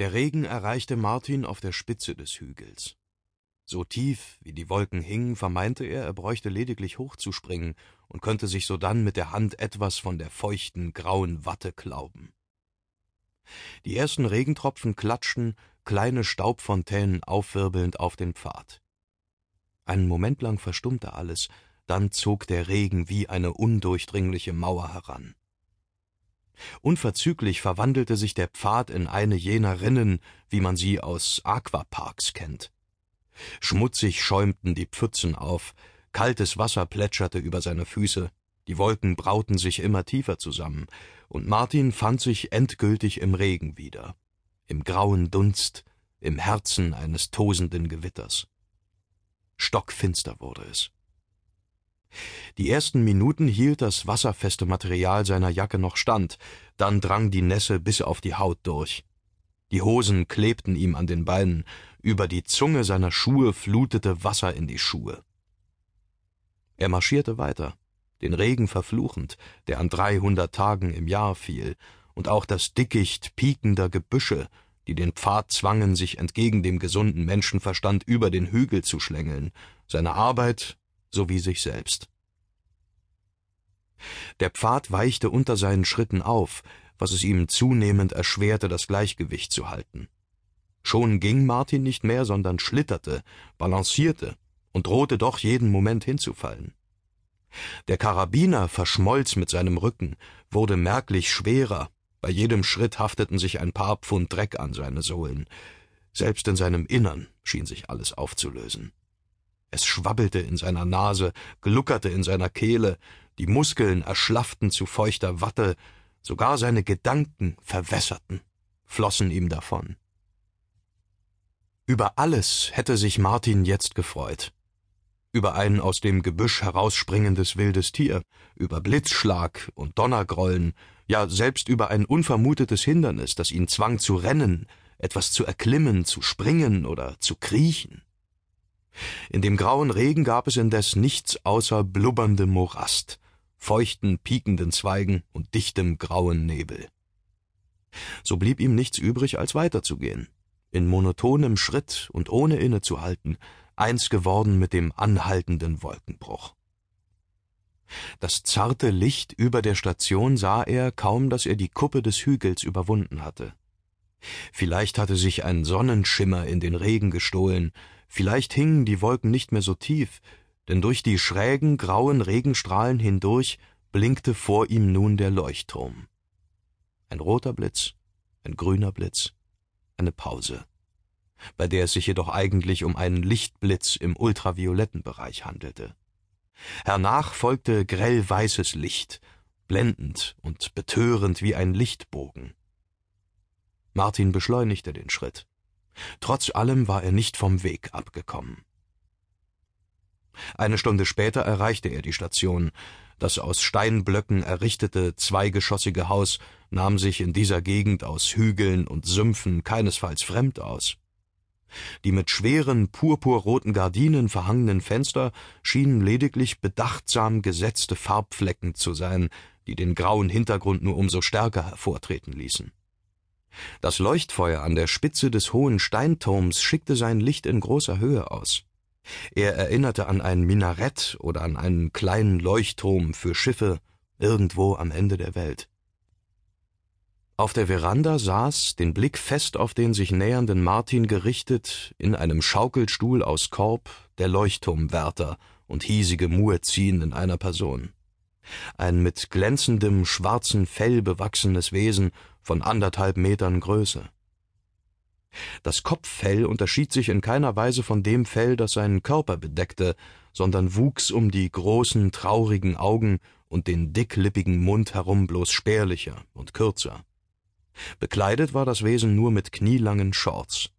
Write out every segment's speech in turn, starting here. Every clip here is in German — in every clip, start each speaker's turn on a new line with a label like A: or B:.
A: Der Regen erreichte Martin auf der Spitze des Hügels. So tief, wie die Wolken hingen, vermeinte er, er bräuchte lediglich hochzuspringen und könnte sich sodann mit der Hand etwas von der feuchten, grauen Watte klauben. Die ersten Regentropfen klatschten, kleine Staubfontänen aufwirbelnd auf den Pfad. Einen Moment lang verstummte alles, dann zog der Regen wie eine undurchdringliche Mauer heran. Unverzüglich verwandelte sich der Pfad in eine jener Rinnen, wie man sie aus Aquaparks kennt. Schmutzig schäumten die Pfützen auf, kaltes Wasser plätscherte über seine Füße, die Wolken brauten sich immer tiefer zusammen, und Martin fand sich endgültig im Regen wieder, im grauen Dunst, im Herzen eines tosenden Gewitters. Stockfinster wurde es. Die ersten Minuten hielt das wasserfeste Material seiner Jacke noch stand, dann drang die Nässe bis auf die Haut durch. Die Hosen klebten ihm an den Beinen, über die Zunge seiner Schuhe flutete Wasser in die Schuhe. Er marschierte weiter, den Regen verfluchend, der an dreihundert Tagen im Jahr fiel, und auch das Dickicht piekender Gebüsche, die den Pfad zwangen, sich entgegen dem gesunden Menschenverstand über den Hügel zu schlängeln, seine Arbeit sowie sich selbst. Der Pfad weichte unter seinen Schritten auf, was es ihm zunehmend erschwerte, das Gleichgewicht zu halten. Schon ging Martin nicht mehr, sondern schlitterte, balancierte und drohte doch jeden Moment hinzufallen. Der Karabiner verschmolz mit seinem Rücken, wurde merklich schwerer, bei jedem Schritt hafteten sich ein paar Pfund Dreck an seine Sohlen. Selbst in seinem Innern schien sich alles aufzulösen. Es schwabbelte in seiner Nase, gluckerte in seiner Kehle, die Muskeln erschlafften zu feuchter Watte, sogar seine Gedanken verwässerten, flossen ihm davon. Über alles hätte sich Martin jetzt gefreut. Über ein aus dem Gebüsch herausspringendes wildes Tier, über Blitzschlag und Donnergrollen, ja selbst über ein unvermutetes Hindernis, das ihn zwang zu rennen, etwas zu erklimmen, zu springen oder zu kriechen. In dem grauen Regen gab es indes nichts außer blubberndem Morast, feuchten, piekenden Zweigen und dichtem grauen Nebel. So blieb ihm nichts übrig, als weiterzugehen, in monotonem Schritt und ohne innezuhalten, eins geworden mit dem anhaltenden Wolkenbruch. Das zarte Licht über der Station sah er, kaum dass er die Kuppe des Hügels überwunden hatte. Vielleicht hatte sich ein Sonnenschimmer in den Regen gestohlen, Vielleicht hingen die Wolken nicht mehr so tief, denn durch die schrägen, grauen Regenstrahlen hindurch blinkte vor ihm nun der Leuchtturm. Ein roter Blitz, ein grüner Blitz, eine Pause, bei der es sich jedoch eigentlich um einen Lichtblitz im ultravioletten Bereich handelte. Hernach folgte grell weißes Licht, blendend und betörend wie ein Lichtbogen. Martin beschleunigte den Schritt. Trotz allem war er nicht vom Weg abgekommen. Eine Stunde später erreichte er die Station. Das aus Steinblöcken errichtete zweigeschossige Haus nahm sich in dieser Gegend aus Hügeln und Sümpfen keinesfalls fremd aus. Die mit schweren purpurroten Gardinen verhangenen Fenster schienen lediglich bedachtsam gesetzte Farbflecken zu sein, die den grauen Hintergrund nur umso stärker hervortreten ließen. Das Leuchtfeuer an der Spitze des hohen Steinturms schickte sein Licht in großer Höhe aus. Er erinnerte an ein Minarett oder an einen kleinen Leuchtturm für Schiffe irgendwo am Ende der Welt. Auf der Veranda saß, den Blick fest auf den sich nähernden Martin gerichtet, in einem Schaukelstuhl aus Korb, der Leuchtturmwärter und hiesige Muezzin in einer Person. Ein mit glänzendem schwarzen Fell bewachsenes Wesen von anderthalb Metern Größe. Das Kopffell unterschied sich in keiner Weise von dem Fell, das seinen Körper bedeckte, sondern wuchs um die großen, traurigen Augen und den dicklippigen Mund herum bloß spärlicher und kürzer. Bekleidet war das Wesen nur mit knielangen Shorts.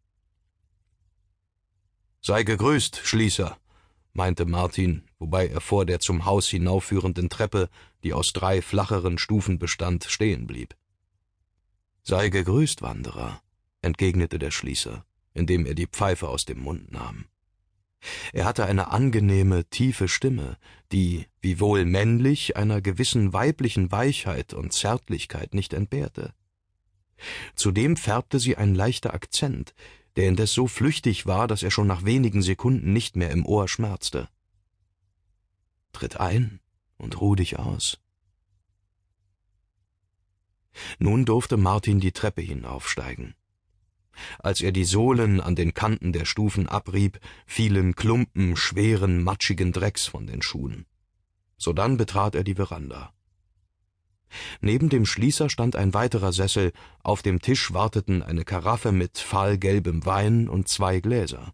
A: Sei gegrüßt, Schließer, meinte Martin, wobei er vor der zum Haus hinaufführenden Treppe, die aus drei flacheren Stufen bestand, stehen blieb. Sei gegrüßt, Wanderer, entgegnete der Schließer, indem er die Pfeife aus dem Mund nahm. Er hatte eine angenehme, tiefe Stimme, die, wiewohl männlich, einer gewissen weiblichen Weichheit und Zärtlichkeit nicht entbehrte. Zudem färbte sie ein leichter Akzent, der indes so flüchtig war, dass er schon nach wenigen Sekunden nicht mehr im Ohr schmerzte. Tritt ein und ruh dich aus. Nun durfte Martin die Treppe hinaufsteigen. Als er die Sohlen an den Kanten der Stufen abrieb, fielen Klumpen schweren, matschigen Drecks von den Schuhen. Sodann betrat er die Veranda. Neben dem Schließer stand ein weiterer Sessel, auf dem Tisch warteten eine Karaffe mit fahlgelbem Wein und zwei Gläser.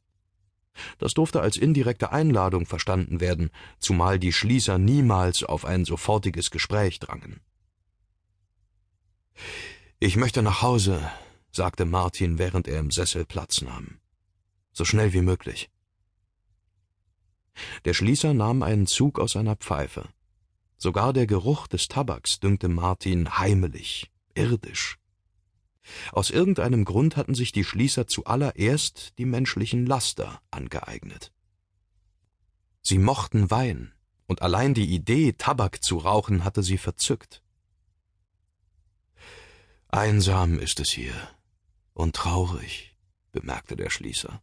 A: Das durfte als indirekte Einladung verstanden werden, zumal die Schließer niemals auf ein sofortiges Gespräch drangen. Ich möchte nach Hause, sagte Martin, während er im Sessel Platz nahm. So schnell wie möglich. Der Schließer nahm einen Zug aus seiner Pfeife. Sogar der Geruch des Tabaks dünkte Martin heimelig, irdisch. Aus irgendeinem Grund hatten sich die Schließer zuallererst die menschlichen Laster angeeignet. Sie mochten Wein, und allein die Idee, Tabak zu rauchen, hatte sie verzückt. Einsam ist es hier und traurig, bemerkte der Schließer.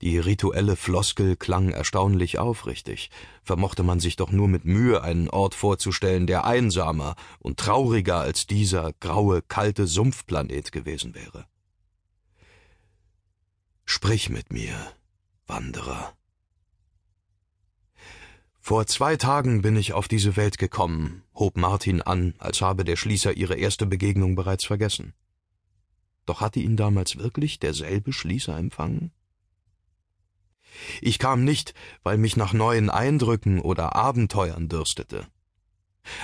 A: Die rituelle Floskel klang erstaunlich aufrichtig. Vermochte man sich doch nur mit Mühe einen Ort vorzustellen, der einsamer und trauriger als dieser graue, kalte Sumpfplanet gewesen wäre. Sprich mit mir, Wanderer. Vor zwei Tagen bin ich auf diese Welt gekommen, hob Martin an, als habe der Schließer ihre erste Begegnung bereits vergessen. Doch hatte ihn damals wirklich derselbe Schließer empfangen? Ich kam nicht, weil mich nach neuen Eindrücken oder Abenteuern dürstete.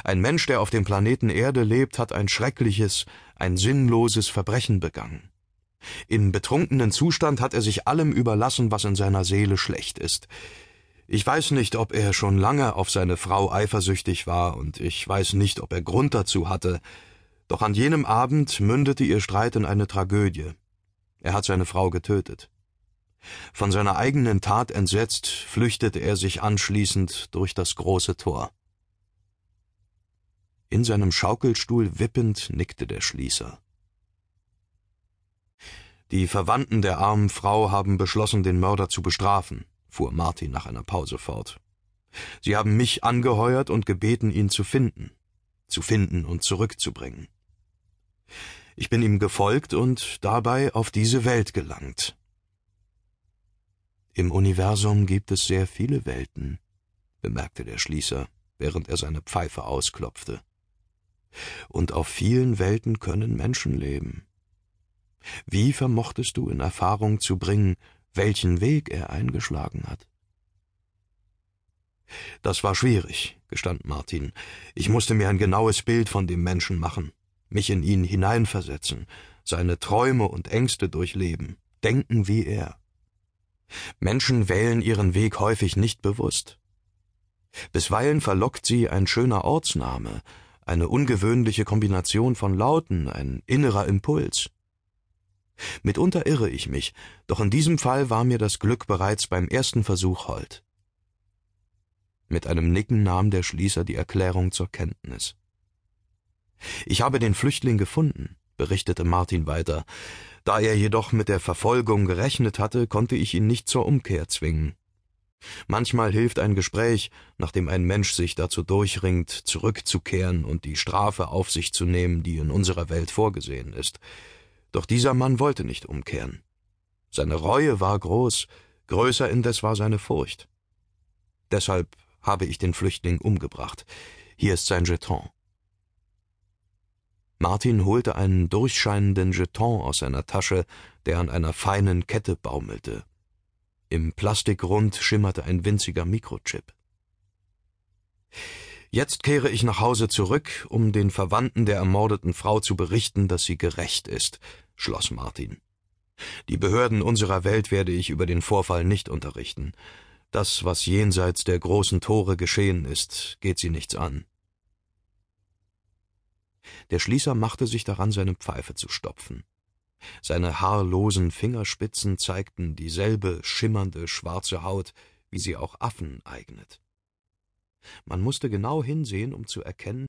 A: Ein Mensch, der auf dem Planeten Erde lebt, hat ein schreckliches, ein sinnloses Verbrechen begangen. Im betrunkenen Zustand hat er sich allem überlassen, was in seiner Seele schlecht ist. Ich weiß nicht, ob er schon lange auf seine Frau eifersüchtig war, und ich weiß nicht, ob er Grund dazu hatte, doch an jenem Abend mündete ihr Streit in eine Tragödie. Er hat seine Frau getötet. Von seiner eigenen Tat entsetzt, flüchtete er sich anschließend durch das große Tor. In seinem Schaukelstuhl wippend nickte der Schließer. Die Verwandten der armen Frau haben beschlossen, den Mörder zu bestrafen, fuhr Martin nach einer Pause fort. Sie haben mich angeheuert und gebeten, ihn zu finden, zu finden und zurückzubringen. Ich bin ihm gefolgt und dabei auf diese Welt gelangt. Im Universum gibt es sehr viele Welten, bemerkte der Schließer, während er seine Pfeife ausklopfte. Und auf vielen Welten können Menschen leben. Wie vermochtest du in Erfahrung zu bringen, welchen Weg er eingeschlagen hat? Das war schwierig, gestand Martin. Ich musste mir ein genaues Bild von dem Menschen machen, mich in ihn hineinversetzen, seine Träume und Ängste durchleben, denken wie er. Menschen wählen ihren Weg häufig nicht bewusst. Bisweilen verlockt sie ein schöner Ortsname, eine ungewöhnliche Kombination von Lauten, ein innerer Impuls. Mitunter irre ich mich, doch in diesem Fall war mir das Glück bereits beim ersten Versuch hold. Mit einem Nicken nahm der Schließer die Erklärung zur Kenntnis. Ich habe den Flüchtling gefunden, berichtete Martin weiter, da er jedoch mit der Verfolgung gerechnet hatte, konnte ich ihn nicht zur Umkehr zwingen. Manchmal hilft ein Gespräch, nachdem ein Mensch sich dazu durchringt, zurückzukehren und die Strafe auf sich zu nehmen, die in unserer Welt vorgesehen ist. Doch dieser Mann wollte nicht umkehren. Seine Reue war groß, größer indes war seine Furcht. Deshalb habe ich den Flüchtling umgebracht. Hier ist sein Jeton. Martin holte einen durchscheinenden Jeton aus seiner Tasche, der an einer feinen Kette baumelte. Im Plastikrund schimmerte ein winziger Mikrochip. Jetzt kehre ich nach Hause zurück, um den Verwandten der ermordeten Frau zu berichten, dass sie gerecht ist, schloss Martin. Die Behörden unserer Welt werde ich über den Vorfall nicht unterrichten. Das, was jenseits der großen Tore geschehen ist, geht sie nichts an. Der Schließer machte sich daran, seine Pfeife zu stopfen. Seine haarlosen Fingerspitzen zeigten dieselbe schimmernde schwarze Haut, wie sie auch Affen eignet. Man musste genau hinsehen, um zu erkennen,